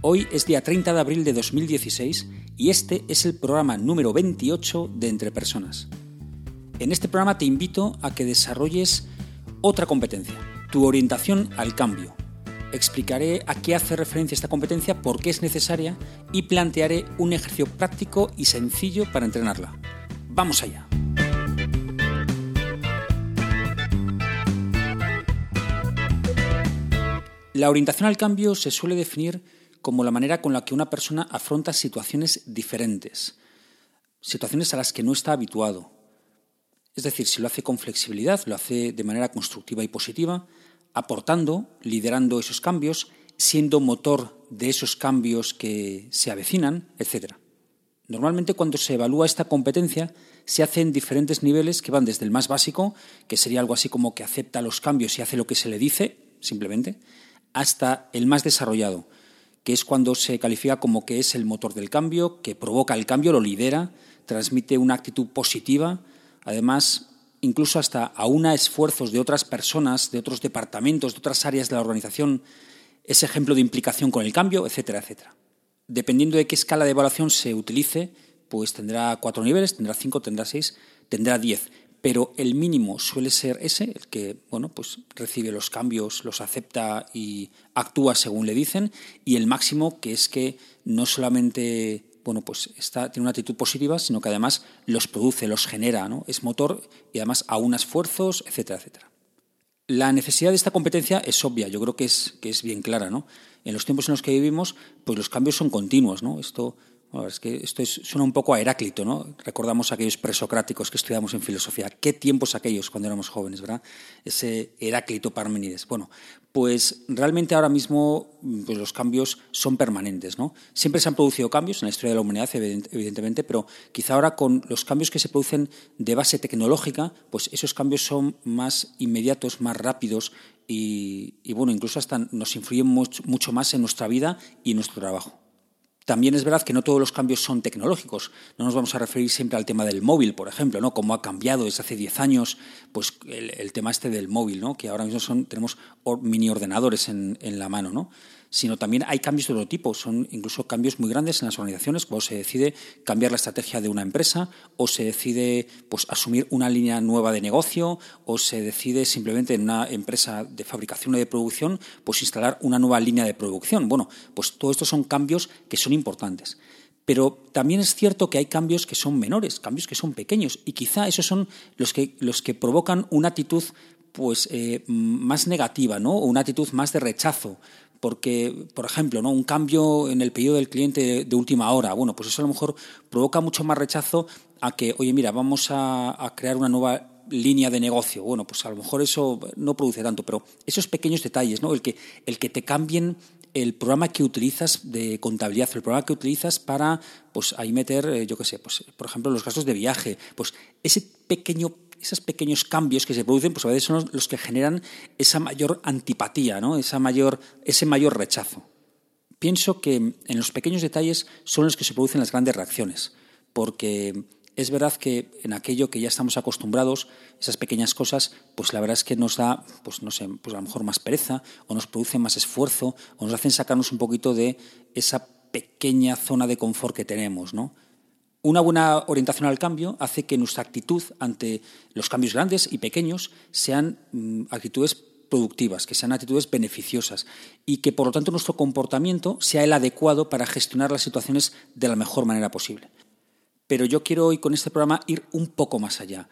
Hoy es día 30 de abril de 2016 y este es el programa número 28 de Entre Personas. En este programa te invito a que desarrolles otra competencia, tu orientación al cambio. Explicaré a qué hace referencia esta competencia, por qué es necesaria y plantearé un ejercicio práctico y sencillo para entrenarla. ¡Vamos allá! La orientación al cambio se suele definir como la manera con la que una persona afronta situaciones diferentes, situaciones a las que no está habituado. Es decir, si lo hace con flexibilidad, lo hace de manera constructiva y positiva, aportando, liderando esos cambios, siendo motor de esos cambios que se avecinan, etc. Normalmente cuando se evalúa esta competencia se hace en diferentes niveles que van desde el más básico, que sería algo así como que acepta los cambios y hace lo que se le dice, simplemente, hasta el más desarrollado, que es cuando se califica como que es el motor del cambio, que provoca el cambio, lo lidera, transmite una actitud positiva, además incluso hasta aúna esfuerzos de otras personas, de otros departamentos, de otras áreas de la organización, ese ejemplo de implicación con el cambio, etcétera, etcétera. Dependiendo de qué escala de evaluación se utilice, pues tendrá cuatro niveles, tendrá cinco, tendrá seis, tendrá diez pero el mínimo suele ser ese, el que bueno, pues recibe los cambios, los acepta y actúa según le dicen, y el máximo que es que no solamente bueno, pues está, tiene una actitud positiva, sino que además los produce, los genera, ¿no? es motor y además aúna esfuerzos, etcétera, etcétera. La necesidad de esta competencia es obvia, yo creo que es, que es bien clara. ¿no? En los tiempos en los que vivimos, pues los cambios son continuos. ¿no? Esto bueno, es que esto suena un poco a Heráclito, ¿no? Recordamos aquellos presocráticos que estudiamos en filosofía. ¿Qué tiempos aquellos cuando éramos jóvenes, verdad? Ese Heráclito Parmenides. Bueno, pues realmente ahora mismo pues los cambios son permanentes, ¿no? Siempre se han producido cambios en la historia de la humanidad, evidentemente, pero quizá ahora con los cambios que se producen de base tecnológica, pues esos cambios son más inmediatos, más rápidos y, bueno, incluso hasta nos influyen mucho más en nuestra vida y en nuestro trabajo. También es verdad que no todos los cambios son tecnológicos. No nos vamos a referir siempre al tema del móvil, por ejemplo, ¿no? Cómo ha cambiado desde hace 10 años pues, el, tema este del móvil, ¿no? Que ahora mismo son, tenemos mini ordenadores en, en la mano, ¿no? Sino también hay cambios de otro tipo. Son incluso cambios muy grandes en las organizaciones, cuando se decide cambiar la estrategia de una empresa o se decide pues, asumir una línea nueva de negocio o se decide simplemente en una empresa de fabricación o de producción pues instalar una nueva línea de producción. Bueno, pues todo esto son cambios que son importantes. Pero también es cierto que hay cambios que son menores, cambios que son pequeños, y quizá esos son los que, los que provocan una actitud pues, eh, más negativa, ¿no? o una actitud más de rechazo porque, por ejemplo, ¿no? un cambio en el pedido del cliente de última hora, bueno, pues eso a lo mejor provoca mucho más rechazo a que, oye, mira, vamos a, crear una nueva línea de negocio. Bueno, pues a lo mejor eso no produce tanto, pero esos pequeños detalles, ¿no? El que, el que te cambien el programa que utilizas de contabilidad, el programa que utilizas para, pues ahí meter, eh, yo qué sé, pues por ejemplo los gastos de viaje, pues ese pequeño esos pequeños cambios que se producen, pues a veces son los que generan esa mayor antipatía, ¿no? esa mayor, ese mayor rechazo. Pienso que en los pequeños detalles son los que se producen las grandes reacciones, porque es verdad que en aquello que ya estamos acostumbrados, esas pequeñas cosas, pues la verdad es que nos da, pues no sé, pues a lo mejor más pereza, o nos produce más esfuerzo, o nos hacen sacarnos un poquito de esa pequeña zona de confort que tenemos, ¿no? Una buena orientación al cambio hace que nuestra actitud ante los cambios grandes y pequeños sean mm, actitudes productivas, que sean actitudes beneficiosas y que por lo tanto nuestro comportamiento sea el adecuado para gestionar las situaciones de la mejor manera posible. Pero yo quiero hoy con este programa ir un poco más allá.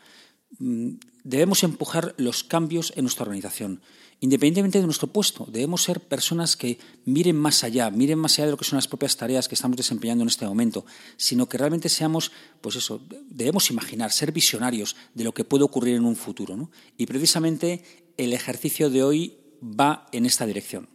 Mm, debemos empujar los cambios en nuestra organización independientemente de nuestro puesto. Debemos ser personas que miren más allá, miren más allá de lo que son las propias tareas que estamos desempeñando en este momento, sino que realmente seamos, pues eso, debemos imaginar, ser visionarios de lo que puede ocurrir en un futuro. Y precisamente el ejercicio de hoy va en esta dirección.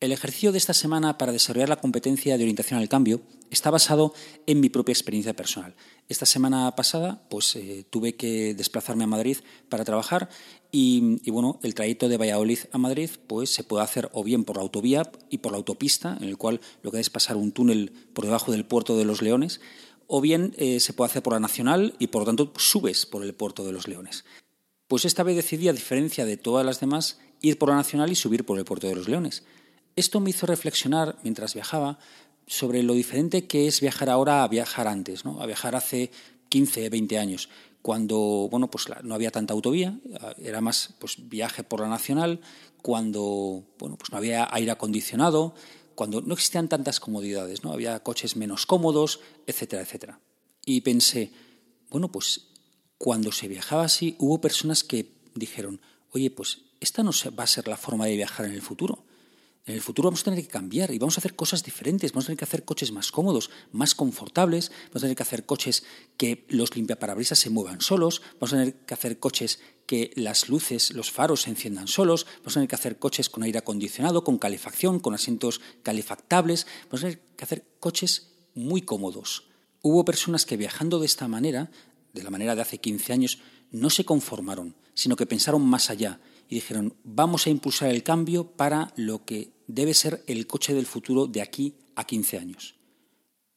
El ejercicio de esta semana para desarrollar la competencia de orientación al cambio está basado en mi propia experiencia personal. Esta semana pasada, pues eh, tuve que desplazarme a Madrid para trabajar y, bueno, el trayecto de Valladolid a Madrid, pues se puede hacer o bien por la autovía y por la autopista, en el cual lo que es pasar un túnel por debajo del puerto de los Leones, o bien eh, se puede hacer por la nacional y por lo tanto subes por el puerto de los Leones. Pues esta vez decidí, a diferencia de todas las demás, ir por la nacional y subir por el puerto de los Leones. Esto me hizo reflexionar mientras viajaba sobre lo diferente que es viajar ahora a viajar antes, ¿no? a viajar hace 15, 20 años, cuando bueno, pues no había tanta autovía, era más pues, viaje por la nacional, cuando bueno, pues no había aire acondicionado, cuando no existían tantas comodidades, ¿no? había coches menos cómodos, etcétera, etcétera. Y pensé, bueno, pues cuando se viajaba así, hubo personas que dijeron, oye, pues esta no va a ser la forma de viajar en el futuro. En el futuro vamos a tener que cambiar y vamos a hacer cosas diferentes. Vamos a tener que hacer coches más cómodos, más confortables. Vamos a tener que hacer coches que los limpiaparabrisas se muevan solos. Vamos a tener que hacer coches que las luces, los faros se enciendan solos. Vamos a tener que hacer coches con aire acondicionado, con calefacción, con asientos calefactables. Vamos a tener que hacer coches muy cómodos. Hubo personas que viajando de esta manera, de la manera de hace 15 años, no se conformaron, sino que pensaron más allá y dijeron, vamos a impulsar el cambio para lo que debe ser el coche del futuro de aquí a 15 años.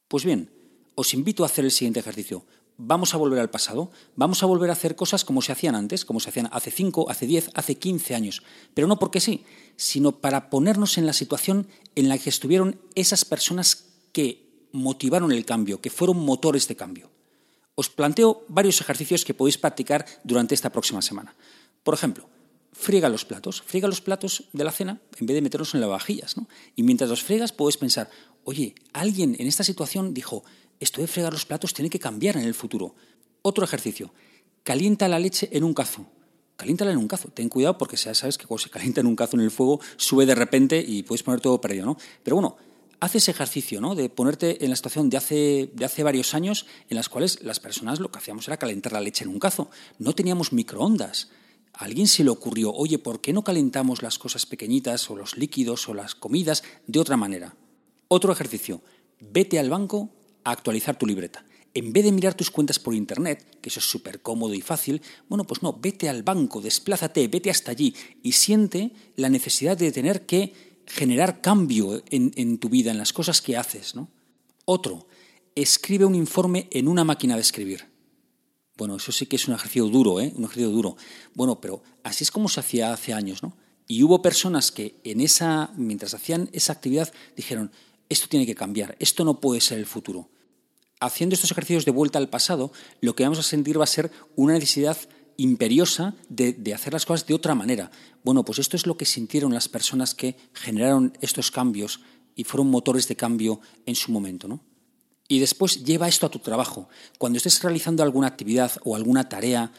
Pues bien, os invito a hacer el siguiente ejercicio. Vamos a volver al pasado, vamos a volver a hacer cosas como se hacían antes, como se hacían hace 5, hace 10, hace 15 años, pero no porque sí, sino para ponernos en la situación en la que estuvieron esas personas que motivaron el cambio, que fueron motores de cambio. Os planteo varios ejercicios que podéis practicar durante esta próxima semana. Por ejemplo, friega los platos, friega los platos de la cena en vez de meterlos en las vajillas. ¿no? Y mientras los fregas puedes pensar, oye, alguien en esta situación dijo, esto de fregar los platos tiene que cambiar en el futuro. Otro ejercicio, calienta la leche en un cazo. Caliéntala en un cazo. Ten cuidado porque ya sabes que cuando se calienta en un cazo en el fuego sube de repente y puedes poner todo perdido, ¿no? Pero bueno, haz ese ejercicio, ¿no? De ponerte en la situación de hace, de hace varios años en las cuales las personas lo que hacíamos era calentar la leche en un cazo. No teníamos microondas alguien se le ocurrió, oye, ¿por qué no calentamos las cosas pequeñitas o los líquidos o las comidas de otra manera? Otro ejercicio, vete al banco a actualizar tu libreta. En vez de mirar tus cuentas por Internet, que eso es súper cómodo y fácil, bueno, pues no, vete al banco, desplázate, vete hasta allí y siente la necesidad de tener que generar cambio en, tu vida, en las cosas que haces. Otro, escribe un informe en una máquina de escribir. Bueno, eso sí que es un ejercicio duro, ¿eh? Un ejercicio duro. Bueno, pero así es como se hacía hace años, ¿no? Y hubo personas que en esa, mientras hacían esa actividad, dijeron, esto tiene que cambiar, esto no puede ser el futuro. Haciendo estos ejercicios de vuelta al pasado, lo que vamos a sentir va a ser una necesidad imperiosa de, de, hacer las cosas de otra manera. Bueno, pues esto es lo que sintieron las personas que generaron estos cambios y fueron motores de cambio en su momento, ¿no? Y después lleva esto a tu trabajo. Cuando estés realizando alguna actividad o alguna tarea,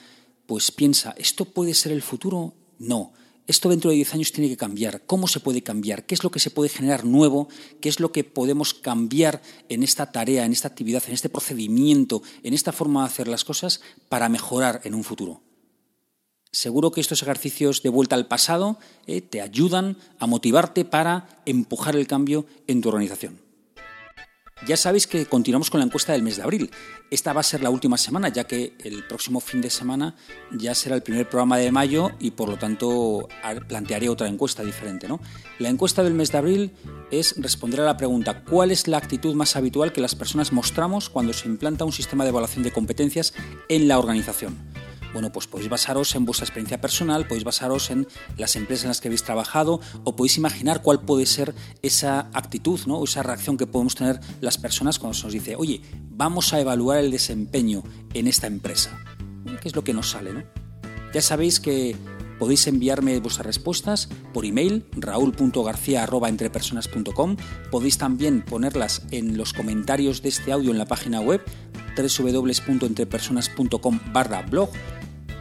pues piensa, ¿esto puede ser el futuro? No. Esto dentro de 10 años tiene que cambiar. ¿Cómo se puede cambiar? ¿Qué es lo que se puede generar nuevo? ¿Qué es lo que podemos cambiar en esta tarea, en esta actividad, en este procedimiento, en esta forma de hacer las cosas para mejorar en un futuro? Seguro que estos ejercicios de vuelta al pasado eh, te ayudan a motivarte para empujar el cambio en tu organización. Ya sabéis que continuamos con la encuesta del mes de abril. Esta va a ser la última semana, ya que el próximo fin de semana ya será el primer programa de mayo y por lo tanto plantearé otra encuesta diferente. ¿no? La encuesta del mes de abril es responder a la pregunta ¿cuál es la actitud más habitual que las personas mostramos cuando se implanta un sistema de evaluación de competencias en la organización? Bueno, pues podéis basaros en vuestra experiencia personal, podéis basaros en las empresas en las que habéis trabajado o podéis imaginar cuál puede ser esa actitud, ¿no? esa reacción que podemos tener las personas cuando se nos dice, oye, vamos a evaluar el desempeño en esta empresa. ¿Qué es lo que nos sale? ¿no? Ya sabéis que podéis enviarme vuestras respuestas por email raúl.garcía.entrepersonas.com. Podéis también ponerlas en los comentarios de este audio en la página web www.entrepersonas.com barra blog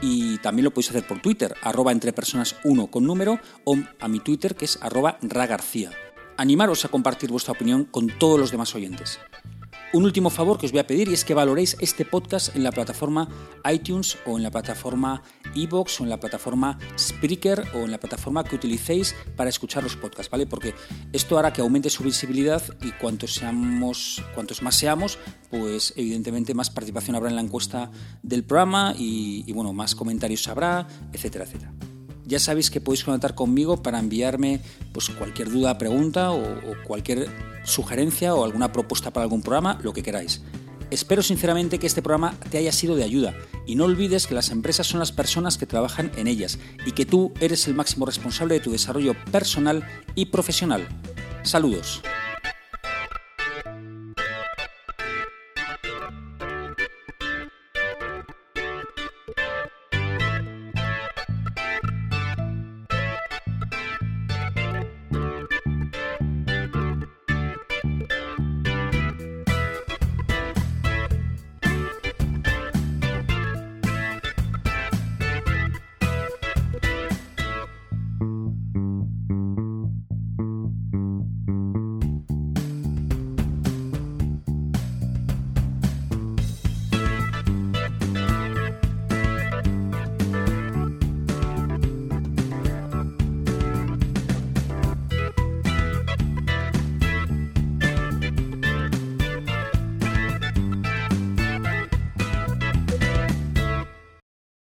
y también lo podéis hacer por Twitter, arroba entrepersonas1 con número, o a mi Twitter que es arroba ragarcía. Animaros a compartir vuestra opinión con todos los demás oyentes. Un último favor que os voy a pedir y es que valoréis este podcast en la plataforma iTunes o en la plataforma Evox o en la plataforma Spreaker o en la plataforma que utilicéis para escuchar los podcasts, ¿vale? Porque esto hará que aumente su visibilidad y cuantos, seamos, cuantos más seamos, pues evidentemente más participación habrá en la encuesta del programa y, y bueno, más comentarios habrá, etcétera, etcétera. Ya sabéis que podéis conectar conmigo para enviarme pues, cualquier duda, pregunta o, o cualquier sugerencia o alguna propuesta para algún programa, lo que queráis. Espero sinceramente que este programa te haya sido de ayuda y no olvides que las empresas son las personas que trabajan en ellas y que tú eres el máximo responsable de tu desarrollo personal y profesional. Saludos.